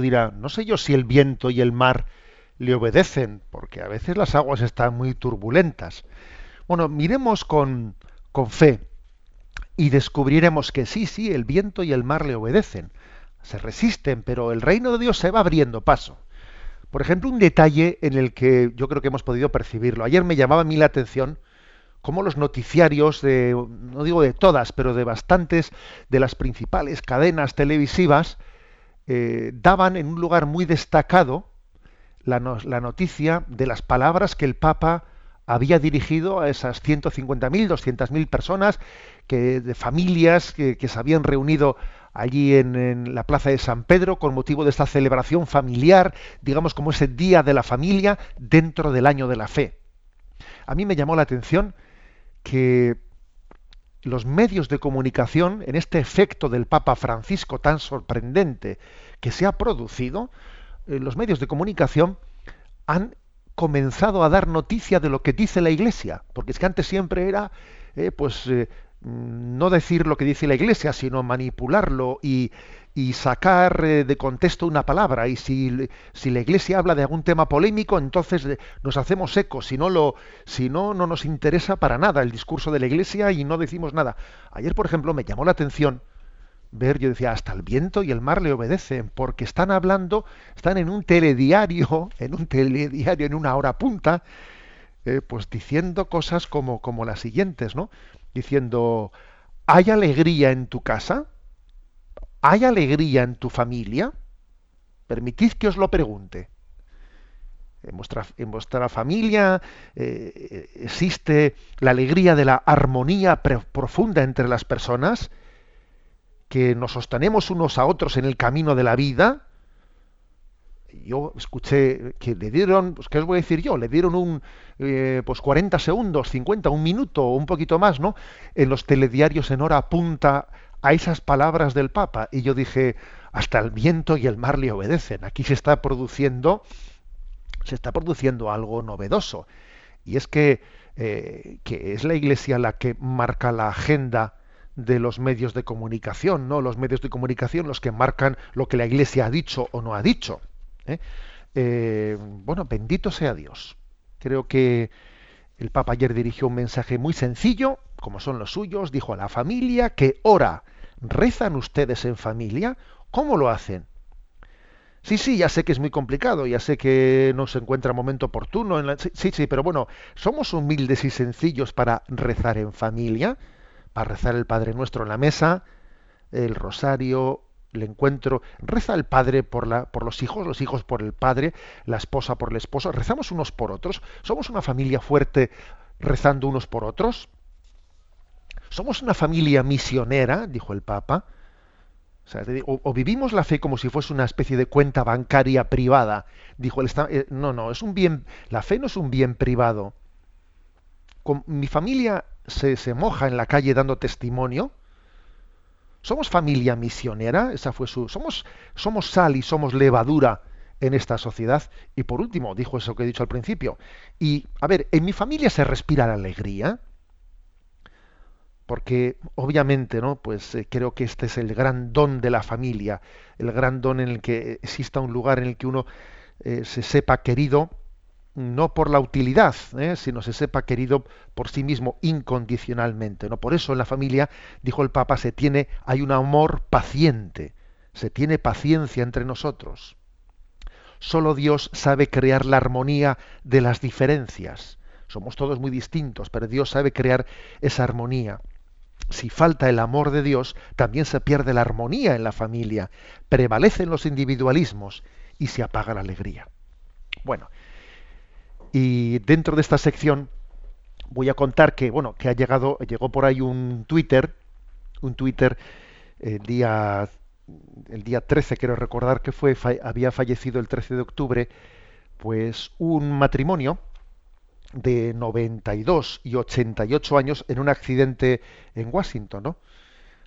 Dirá, no sé yo si el viento y el mar le obedecen, porque a veces las aguas están muy turbulentas. Bueno, miremos con, con fe y descubriremos que sí, sí, el viento y el mar le obedecen. Se resisten, pero el reino de Dios se va abriendo paso. Por ejemplo, un detalle en el que yo creo que hemos podido percibirlo. Ayer me llamaba a mí la atención cómo los noticiarios de, no digo de todas, pero de bastantes de las principales cadenas televisivas, eh, daban en un lugar muy destacado la, noticia de las palabras que el Papa había dirigido a esas 150.000, 200.000 personas que, de familias que, se habían reunido allí en, en, la plaza de San Pedro con motivo de esta celebración familiar, digamos como ese día de la familia dentro del año de la fe. A mí me llamó la atención que los medios de comunicación, en este efecto del Papa Francisco tan sorprendente que se ha producido, eh, los medios de comunicación han comenzado a dar noticia de lo que dice la Iglesia, porque es que antes siempre era, eh, pues, eh, no decir lo que dice la Iglesia, sino manipularlo y, y sacar eh, de contexto una palabra. Y si, si, la Iglesia habla de algún tema polémico, entonces eh, nos hacemos ecos. Si no, lo, si no, no nos interesa para nada el discurso de la Iglesia y no decimos nada. Ayer, por ejemplo, me llamó la atención ver, yo decía, hasta el viento y el mar le obedecen, porque están hablando, están en un telediario, en un telediario, en una hora punta, eh, pues diciendo cosas como, como las siguientes, ¿no? Diciendo, ¿hay alegría en tu casa? ¿Hay alegría en tu familia? Permitid que os lo pregunte. En vuestra, en vuestra familia eh, existe la alegría de la armonía profunda entre las personas, que nos sostenemos unos a otros en el camino de la vida. Yo escuché que le dieron, pues qué os voy a decir yo, le dieron un eh, pues 40 segundos, 50, un minuto un poquito más, ¿no? En los telediarios en hora punta a esas palabras del Papa. Y yo dije, hasta el viento y el mar le obedecen. Aquí se está produciendo, se está produciendo algo novedoso. Y es que, eh, que es la Iglesia la que marca la agenda de los medios de comunicación, ¿no? Los medios de comunicación los que marcan lo que la Iglesia ha dicho o no ha dicho. ¿Eh? Eh, bueno, bendito sea Dios. Creo que el Papa ayer dirigió un mensaje muy sencillo, como son los suyos, dijo a la familia que ora. ¿Rezan ustedes en familia? ¿Cómo lo hacen? Sí, sí, ya sé que es muy complicado, ya sé que no se encuentra momento oportuno. Sí, sí, pero bueno, somos humildes y sencillos para rezar en familia, para rezar el Padre Nuestro en la mesa, el rosario, el encuentro. Reza el Padre por, la, por los hijos, los hijos por el Padre, la esposa por el esposo. Rezamos unos por otros. Somos una familia fuerte rezando unos por otros. Somos una familia misionera, dijo el Papa. O, vivimos la fe como si fuese una especie de cuenta bancaria privada. Dijo el eh, no, no, es un bien. La fe no es un bien privado. Con, mi familia se, se moja en la calle dando testimonio. Somos familia misionera, esa fue su. Somos, somos sal y somos levadura en esta sociedad. Y por último, dijo eso que he dicho al principio. Y, a ver, en mi familia se respira la alegría porque obviamente, ¿no? Pues eh, creo que este es el gran don de la familia, el gran don en el que exista un lugar en el que uno eh, se sepa querido, no por la utilidad, ¿eh? sino se sepa querido por sí mismo incondicionalmente. ¿no? Por eso en la familia, dijo el Papa, se tiene, hay un amor paciente, se tiene paciencia entre nosotros. Solo Dios sabe crear la armonía de las diferencias. Somos todos muy distintos, pero Dios sabe crear esa armonía si falta el amor de Dios, también se pierde la armonía en la familia, prevalecen los individualismos y se apaga la alegría. Bueno, y dentro de esta sección voy a contar que bueno, que ha llegado llegó por ahí un Twitter, un Twitter el día el día 13 quiero recordar que fue había fallecido el 13 de octubre, pues un matrimonio de 92 y 88 años en un accidente en Washington, ¿no?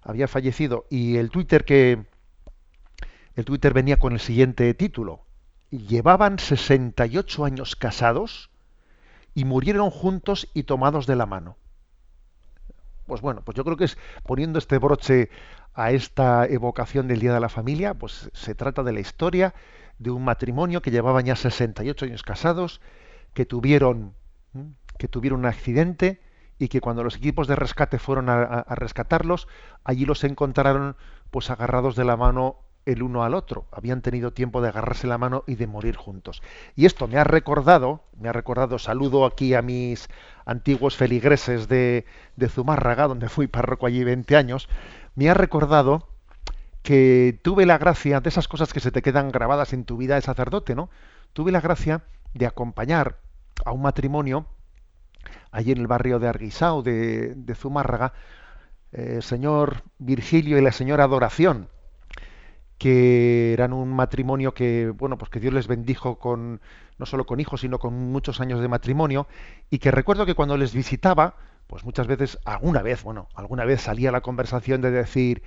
Había fallecido y el Twitter que el Twitter venía con el siguiente título: llevaban 68 años casados y murieron juntos y tomados de la mano. Pues bueno, pues yo creo que es poniendo este broche a esta evocación del Día de la Familia, pues se trata de la historia de un matrimonio que llevaban ya 68 años casados, que tuvieron que tuvieron un accidente y que cuando los equipos de rescate fueron a, rescatarlos, allí los encontraron pues agarrados de la mano el uno al otro. Habían tenido tiempo de agarrarse la mano y de morir juntos. Y esto me ha recordado, me ha recordado, saludo aquí a mis antiguos feligreses de, de Zumárraga, donde fui párroco allí 20 años, me ha recordado que tuve la gracia de esas cosas que se te quedan grabadas en tu vida de sacerdote, ¿no? Tuve la gracia de acompañar a un matrimonio allí en el barrio de Arguisao de, Zumárraga, el eh, señor Virgilio y la señora Adoración, que eran un matrimonio que, bueno, pues que Dios les bendijo con, no solo con hijos, sino con muchos años de matrimonio, y que recuerdo que cuando les visitaba, pues muchas veces, alguna vez, bueno, alguna vez salía la conversación de decir,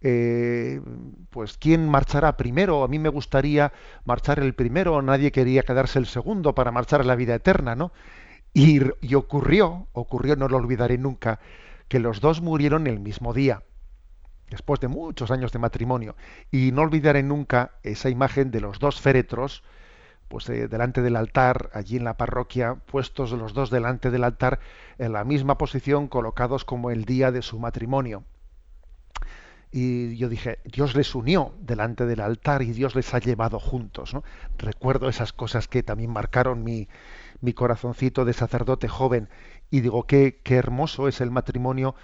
eh, pues quién marchará primero. A mí me gustaría marchar el primero, nadie quería quedarse el segundo para marchar a la vida eterna, ¿no? Y, y ocurrió, ocurrió, no lo olvidaré nunca, que los dos murieron el mismo día, después de muchos años de matrimonio. Y no olvidaré nunca esa imagen de los dos féretros, pues eh, delante del altar, allí en la parroquia, puestos los dos delante del altar, en la misma posición, colocados como el día de su matrimonio. Y yo dije, Dios les unió delante del altar y Dios les ha llevado juntos. Recuerdo esas cosas que también marcaron mi, mi corazoncito de sacerdote joven. Y digo, qué, qué hermoso es el matrimonio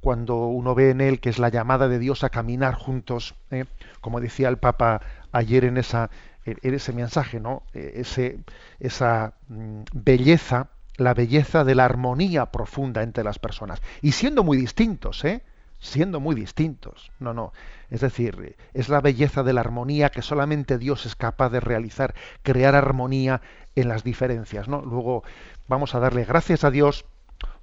cuando uno ve en él que es la llamada de Dios a caminar juntos, ¿eh? como decía el Papa ayer en, esa, en ese mensaje, ¿no? E, ese, esa mm, belleza, la belleza de la armonía profunda entre las personas. Y siendo muy distintos, ¿eh? siendo muy distintos. No, no. Es decir, es la belleza de la armonía que solamente Dios es capaz de realizar, crear armonía en las diferencias. ¿no? Luego vamos a darle gracias a Dios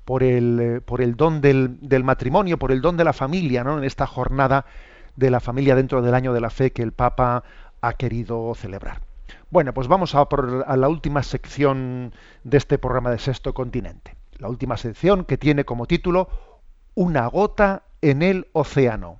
por el, eh, por el don del, del, matrimonio, por el don de la familia, ¿no? en esta jornada de la familia dentro del año de la fe que el Papa ha querido celebrar. Bueno, pues vamos a por a la última sección de este programa de Sexto Continente. La última sección que tiene como título Una gota en el océano.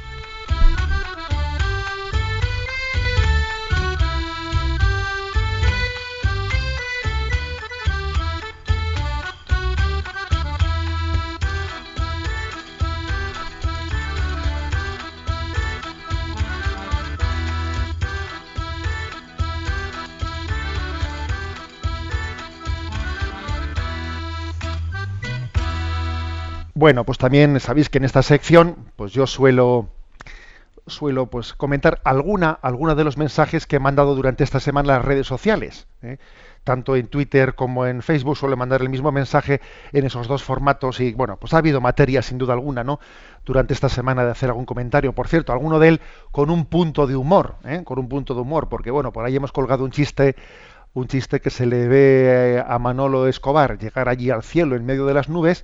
Bueno, pues también sabéis que en esta sección, pues yo suelo suelo pues comentar alguna alguna de los mensajes que he mandado durante esta semana en las redes sociales. ¿eh? Tanto en Twitter como en Facebook suelo mandar el mismo mensaje en esos dos formatos y bueno, pues ha habido materia sin duda alguna, ¿no? Durante esta semana de hacer algún comentario. Por cierto, alguno de él con un punto de humor, ¿eh? con un punto de humor, porque bueno, por ahí hemos colgado un chiste un chiste que se le ve a Manolo Escobar llegar allí al cielo en medio de las nubes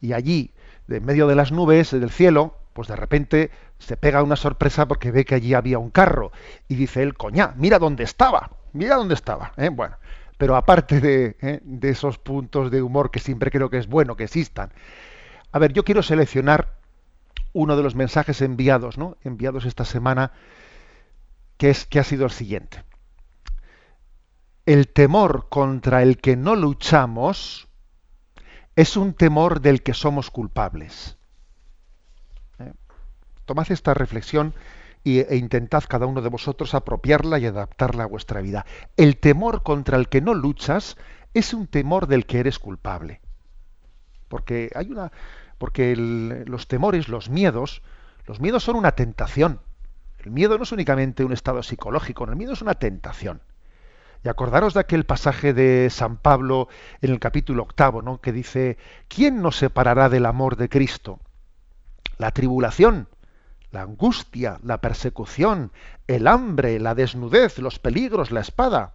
y allí, en medio de las nubes del cielo, pues de repente se pega una sorpresa porque ve que allí había un carro y dice él, coña, mira dónde estaba, mira dónde estaba. ¿eh? Bueno, pero aparte de, ¿eh? de esos puntos de humor que siempre creo que es bueno que existan, a ver, yo quiero seleccionar uno de los mensajes enviados, ¿no? Enviados esta semana, que es que ha sido el siguiente. El temor contra el que no luchamos es un temor del que somos culpables. ¿Eh? Tomad esta reflexión e intentad cada uno de vosotros apropiarla y adaptarla a vuestra vida. El temor contra el que no luchas es un temor del que eres culpable. Porque hay una porque los temores, los miedos, los miedos son una tentación. El miedo no es únicamente un estado psicológico, el miedo es una tentación. Y acordaros de aquel pasaje de San Pablo en el capítulo octavo, ¿no? que dice, ¿quién nos separará del amor de Cristo? La tribulación, la angustia, la persecución, el hambre, la desnudez, los peligros, la espada.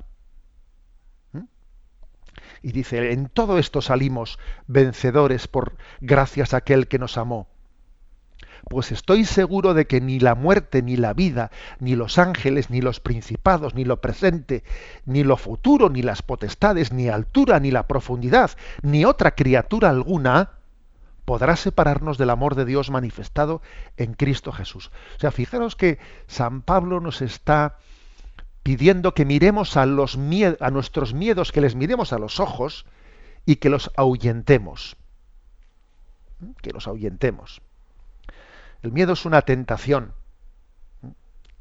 ¿Mm? Y dice, en todo esto salimos vencedores por gracias a aquel que nos amó pues estoy seguro de que ni la muerte, ni la vida, ni los ángeles, ni los principados, ni lo presente, ni lo futuro, ni las potestades, ni altura, ni la profundidad, ni otra criatura alguna, podrá separarnos del amor de Dios manifestado en Cristo Jesús. O sea, fijaros que San Pablo nos está pidiendo que miremos a, a nuestros miedos, que les miremos a los ojos y que los ahuyentemos. Que los ahuyentemos. El miedo es una tentación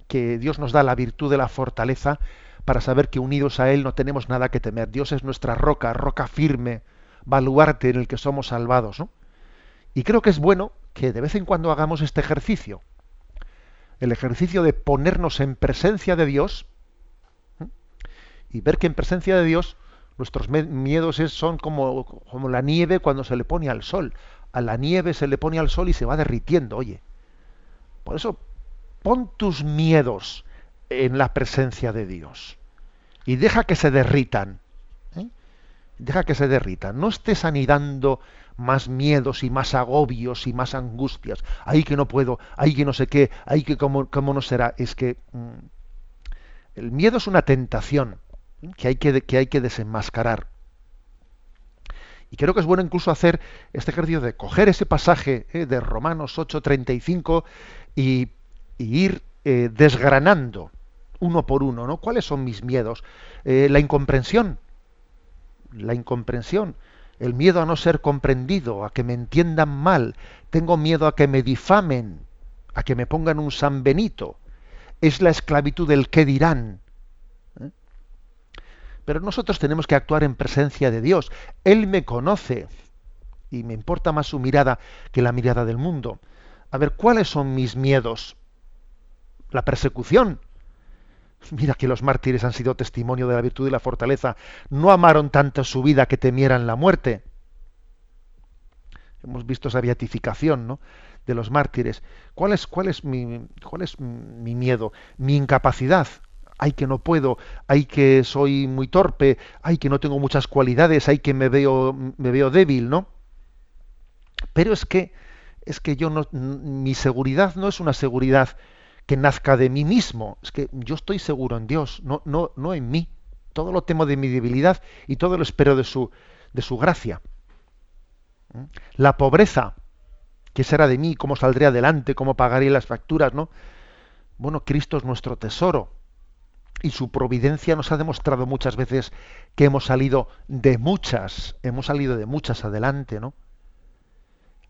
que Dios nos da la virtud de la fortaleza para saber que unidos a Él no tenemos nada que temer. Dios es nuestra roca, roca firme, baluarte en el que somos salvados. Y creo que es bueno que de vez en cuando hagamos este ejercicio. El ejercicio de ponernos en presencia de Dios y ver que en presencia de Dios nuestros miedos son como, como la nieve cuando se le pone al sol. A la nieve se le pone al sol y se va derritiendo, oye. Por eso, pon tus miedos en la presencia de Dios y deja que se derritan. ¿eh? Deja que se derritan. No estés anidando más miedos y más agobios y más angustias. Ahí que no puedo, ahí que no sé qué, ahí que cómo, cómo no será. Es que mm, el miedo es una tentación que hay que, que hay que desenmascarar. Y creo que es bueno incluso hacer este ejercicio de coger ese pasaje ¿eh? de Romanos 8:35 y, ir eh, desgranando uno por uno, ¿no? ¿Cuáles son mis miedos? Eh, la incomprensión, la incomprensión, el miedo a no ser comprendido, a que me entiendan mal, tengo miedo a que me difamen, a que me pongan un San Benito, es la esclavitud del qué dirán. Pero nosotros tenemos que actuar en presencia de Dios. Él me conoce y me importa más su mirada que la mirada del mundo. A ver, ¿cuáles son mis miedos? La persecución. Mira que los mártires han sido testimonio de la virtud y la fortaleza. No amaron tanto su vida que temieran la muerte. Hemos visto esa beatificación ¿no? de los mártires. ¿Cuál es, cuál, es mi, ¿Cuál es mi miedo? Mi incapacidad. Ay que no puedo, ay que soy muy torpe, ay que no tengo muchas cualidades, ay que me veo, me veo débil, ¿no? Pero es que es que yo no, mi seguridad no es una seguridad que nazca de mí mismo, es que yo estoy seguro en Dios, no, no, no en mí. Todo lo temo de mi debilidad y todo lo espero de su, de su gracia. ¿Mm? La pobreza, ¿Qué será de mí? ¿Cómo saldré adelante? ¿Cómo pagaré las facturas? ¿no? Bueno, Cristo es nuestro tesoro. Y su providencia nos ha demostrado muchas veces que hemos salido de muchas, hemos salido de muchas adelante, ¿no?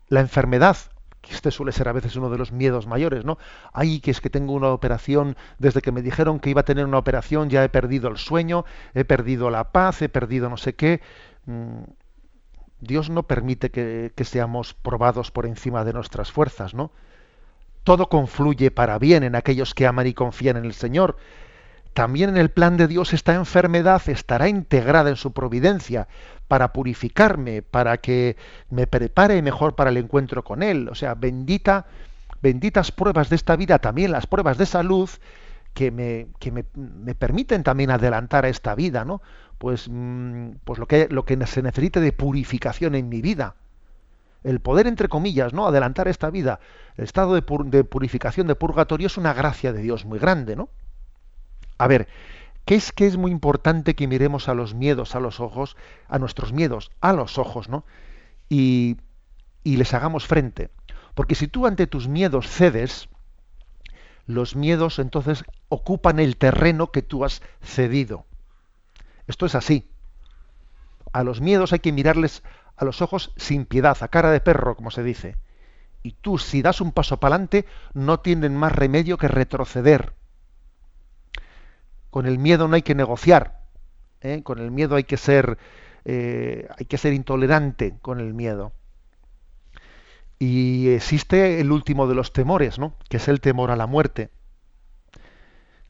La enfermedad, que este suele ser a veces uno de los miedos mayores, ¿no? Ay, que es que tengo una operación, desde que me dijeron que iba a tener una operación ya he perdido el sueño, he perdido la paz, he perdido no sé qué. Mm, Dios no permite que, que seamos probados por encima de nuestras fuerzas, ¿no? Todo confluye para bien en aquellos que aman y confían en el Señor. También en el plan de Dios esta enfermedad estará integrada en su providencia para purificarme, para que me prepare mejor para el encuentro con Él. O sea, bendita, benditas pruebas de esta vida, también las pruebas de salud, que me, permiten también adelantar a esta vida, ¿no? Pues, mm, pues lo, que, se necesite de purificación en mi vida. El poder, entre comillas, ¿no? Adelantar esta vida, el estado de, de purificación, de purgatorio, es una gracia de Dios muy grande, ¿no? A ver, ¿qué es que es muy importante que miremos a los miedos a los ojos, a nuestros miedos a los ojos, ¿no? Y, y les hagamos frente. Porque si tú ante tus miedos cedes, los miedos entonces ocupan el terreno que tú has cedido. Esto es así. A los miedos hay que mirarles a los ojos sin piedad, a cara de perro, como se dice. Y tú, si das un paso para adelante, no tienen más remedio que retroceder. Con el miedo no hay que negociar. ¿eh? Con el miedo hay que ser, eh, hay que ser intolerante con el miedo. Y existe el último de los temores, ¿no? Que es el temor a la muerte.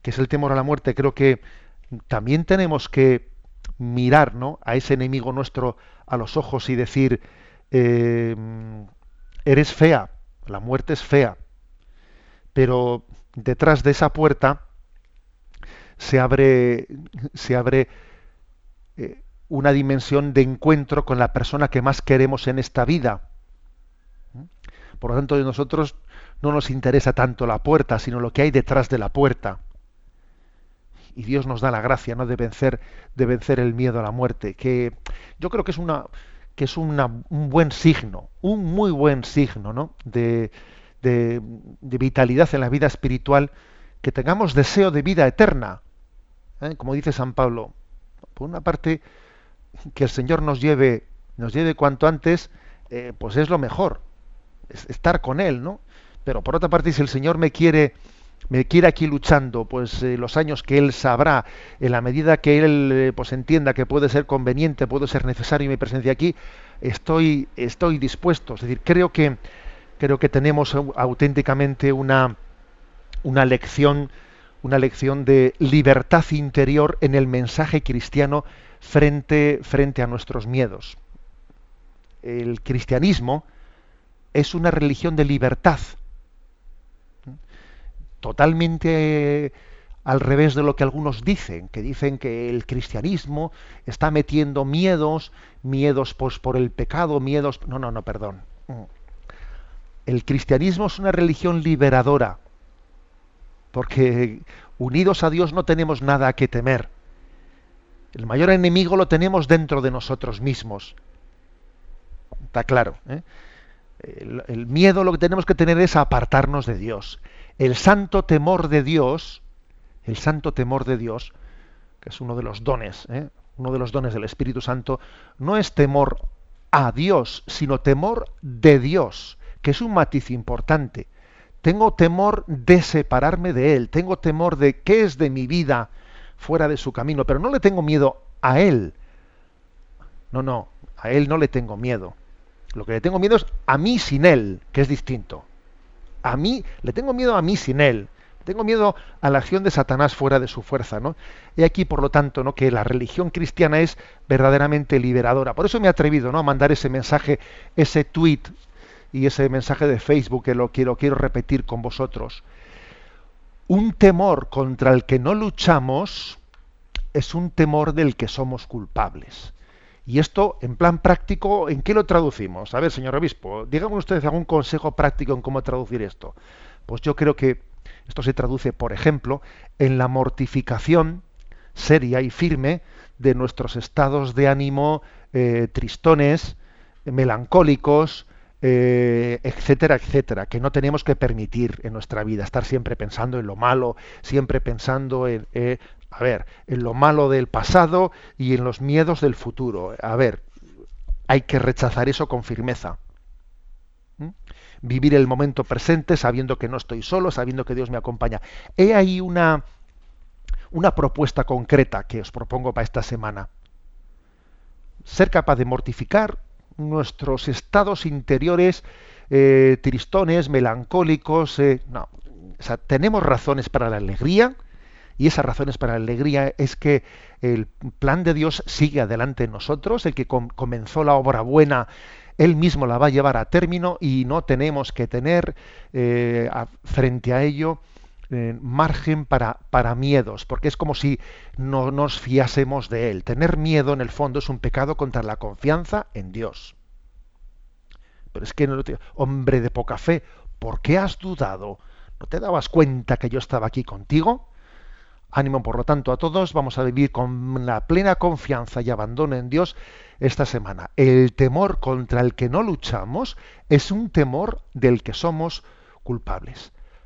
Que es el temor a la muerte. Creo que también tenemos que mirar ¿no? a ese enemigo nuestro a los ojos y decir, eh, eres fea, la muerte es fea, pero detrás de esa puerta se abre, se abre eh, una dimensión de encuentro con la persona que más queremos en esta vida. Por lo tanto, de nosotros no nos interesa tanto la puerta, sino lo que hay detrás de la puerta y Dios nos da la gracia ¿no? de vencer de vencer el miedo a la muerte que yo creo que es una que es un buen signo un muy buen signo ¿no? de, de, vitalidad en la vida espiritual que tengamos deseo de vida eterna ¿eh? como dice San Pablo por una parte que el Señor nos lleve nos lleve cuanto antes eh, pues es lo mejor es estar con él no pero por otra parte si el Señor me quiere me quiere aquí luchando, pues eh, los años que él sabrá, en la medida que él pues entienda que puede ser conveniente, puede ser necesario mi presencia aquí, estoy, estoy dispuesto. Es decir, creo que creo que tenemos auténticamente una, una lección, una lección de libertad interior en el mensaje cristiano frente, frente a nuestros miedos. El cristianismo es una religión de libertad totalmente al revés de lo que algunos dicen, que dicen que el cristianismo está metiendo miedos, miedos pues, por el pecado, miedos... No, no, no, perdón. El cristianismo es una religión liberadora, porque unidos a Dios no tenemos nada que temer. El mayor enemigo lo tenemos dentro de nosotros mismos. Está claro. ¿eh? El, el miedo lo que tenemos que tener es apartarnos de Dios el santo temor de Dios, el santo temor de Dios, que es uno de los dones, ¿eh? uno de los dones del Espíritu Santo, no es temor a Dios, sino temor de Dios, que es un matiz importante. Tengo temor de separarme de Él, tengo temor de qué es de mi vida fuera de su camino, pero no le tengo miedo a Él. No, no, a Él no le tengo miedo. Lo que le tengo miedo es a mí sin Él, que es distinto a mí, le tengo miedo a mí sin él. Tengo miedo a la acción de Satanás fuera de su fuerza, ¿no? Y aquí, por lo tanto, ¿no? que la religión cristiana es verdaderamente liberadora. Por eso me he atrevido ¿no? a mandar ese mensaje, ese tweet y ese mensaje de Facebook que lo quiero, quiero repetir con vosotros. Un temor contra el que no luchamos es un temor del que somos culpables. Y esto, en plan práctico, ¿en qué lo traducimos? A ver, señor obispo, díganme ustedes algún consejo práctico en cómo traducir esto. Pues yo creo que esto se traduce, por ejemplo, en la mortificación seria y firme de nuestros estados de ánimo eh, tristones, melancólicos, eh, etcétera, etcétera, que no tenemos que permitir en nuestra vida, estar siempre pensando en lo malo, siempre pensando en, eh, a ver, en lo malo del pasado y en los miedos del futuro. A ver, hay que rechazar eso con firmeza. ¿Mm? Vivir el momento presente sabiendo que no estoy solo, sabiendo que Dios me acompaña. He ahí una, una propuesta concreta que os propongo para esta semana. Ser capaz de mortificar nuestros estados interiores eh, tristones, melancólicos. Eh, no. Tenemos razones para la alegría y esas razones para la alegría es que el plan de Dios sigue adelante en nosotros, el que comenzó la obra buena, Él mismo la va a llevar a término y no tenemos que tener eh, frente a ello margen para, para miedos, porque es como si no nos fiásemos de Él. Tener miedo en el fondo es un pecado contra la confianza en Dios. Pero es que, no, hombre de poca fe, ¿por qué has dudado? ¿No te dabas cuenta que yo estaba aquí contigo? Ánimo, por lo tanto, a todos. Vamos a vivir con la plena confianza y abandono en Dios esta semana. El temor contra el que no luchamos es un temor del que somos culpables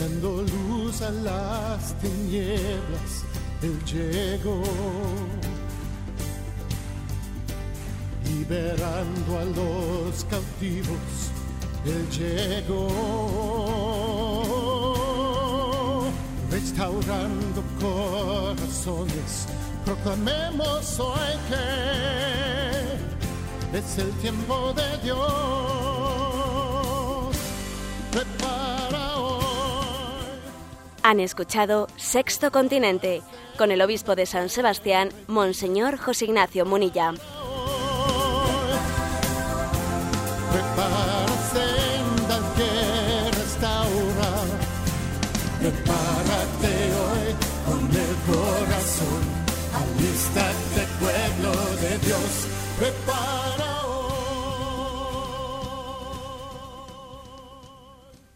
Dando luz a las tinieblas, Él llegó, liberando a los cautivos, Él llegó, restaurando corazones, proclamemos hoy que es el tiempo de Dios. Han escuchado Sexto Continente con el obispo de San Sebastián, Monseñor José Ignacio Munilla.